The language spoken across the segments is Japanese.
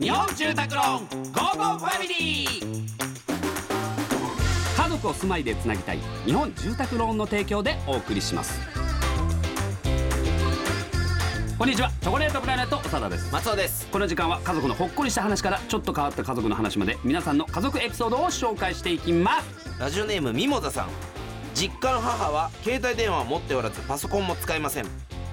日本住宅ローン Go Go Family。家族を住まいでつなぎたい日本住宅ローンの提供でお送りします。こんにちはチョコレートプラネット長田です。松尾です。この時間は家族のほっこりした話からちょっと変わった家族の話まで皆さんの家族エピソードを紹介していきます。ラジオネームミモザさん。実家の母は携帯電話を持っておらずパソコンも使いません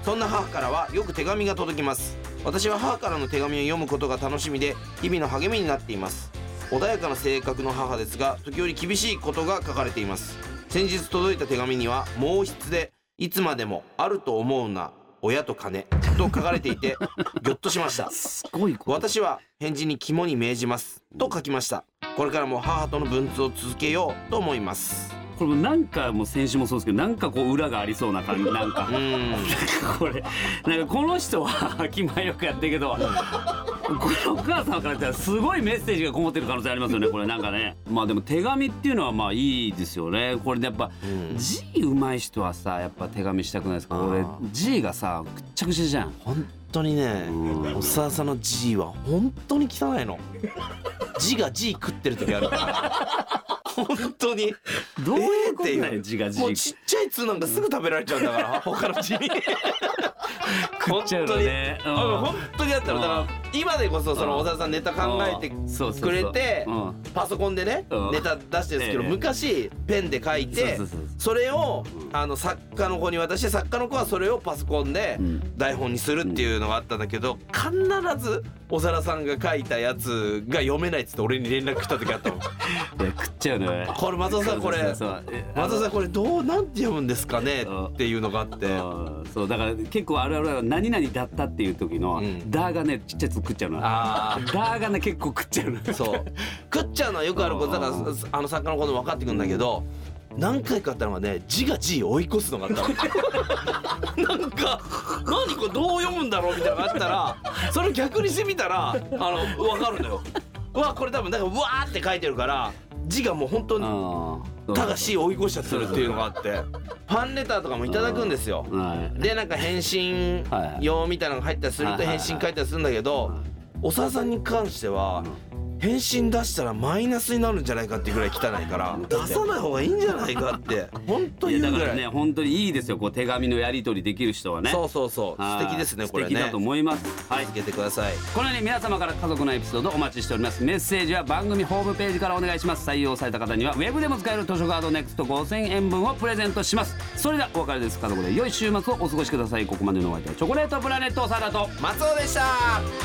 そんな母からはよく手紙が届きます。私は母からの手紙を読むことが楽しみで日々の励みになっています。穏やかな性格の母ですが時折厳しいことが書かれています。先日届いた手紙には毛筆でいつまでもあると思うな親と金と書かれていてぎょっとしました。すごい私は返事に肝に銘じますと書きました。これからも母との文通を続けようと思いますこれもなんかもう先週もそうですけどなんかこう裏がありそうな感じ なんか。これなんかこの人は気前よくやってるけどこのお母さんからしたらすごいメッセージがこもってる可能性ありますよねこれなんかね。まあでも手紙っていうのはまあいいですよね。これでやっぱうん。字うまい人はさやっぱ手紙したくないですか？俺字がさくっちゃくちゃじゃん。本当にねうん。おささんの字は本当に汚いの。字が字食ってる時ある。から本当に。どういうことえーだっていう。よ字が字もうちっちゃい通なんかすぐ食べられちゃうんだから他の字に食っちゃうのね。本当に。うん。うん本当にやったらだから今でこそその小沢さんネタ考えてくれてうん。パソコンでねうん。ネタ出してるんですけどええ。昔ペンで書いてそれをあの作家の子に渡して作家の子はそれをパソコンでうん。台本にするっていうのがあったんだけど必ず小沢さんが書いたやつが読めないっつって俺に連絡来た時あったもん。食っちゃうのよ。これ松尾さんこれ松尾さんこれどうなんて読むんですかねっていうのがあって。うん。そうだから結構あるあるは何々だったっていう時のうん「だ」がねちっちゃいやつ食っちゃうの「あだ」がね結構食っちゃうのあそう。食っちゃうのはよくあることだからうんあの作家の子でも分かってくるんだけど何回かあったのがね字が字追い越すのがあったの。なんか何これどう読むんだろうみたいなのがあったらそれを逆にしてみたらあの分かるのよ。うわこれ多分なんかうわーって書いてるから字がもう本当にうんただ C 追い越しちゃってるっていうのがあって ファンレターとかもいただくんですよ。はい。でなんか返信用みたいなのが入ったりすると返信書いたりするんだけどおささんに関しては返信出したらマイナスになるんじゃないかっていうぐらい汚いから。出さない方がいいんじゃないかって。本当い言うぐらい。やだからね本当にいいですよこう手紙のやり取りできる人はね。そうそうそう。はい。素敵ですねこれね。素敵だと思います。はい。続けてください。このように皆様から家族のエピソードお待ちしております。メッセージは番組ホームページからお願いします。採用された方にはウェブでも使える図書カードネクスト5000円分をプレゼントします。それではお別れです。家族で良い週末をお過ごしください。ここまでのお相手はチョコレートプラネット長田と。松尾でした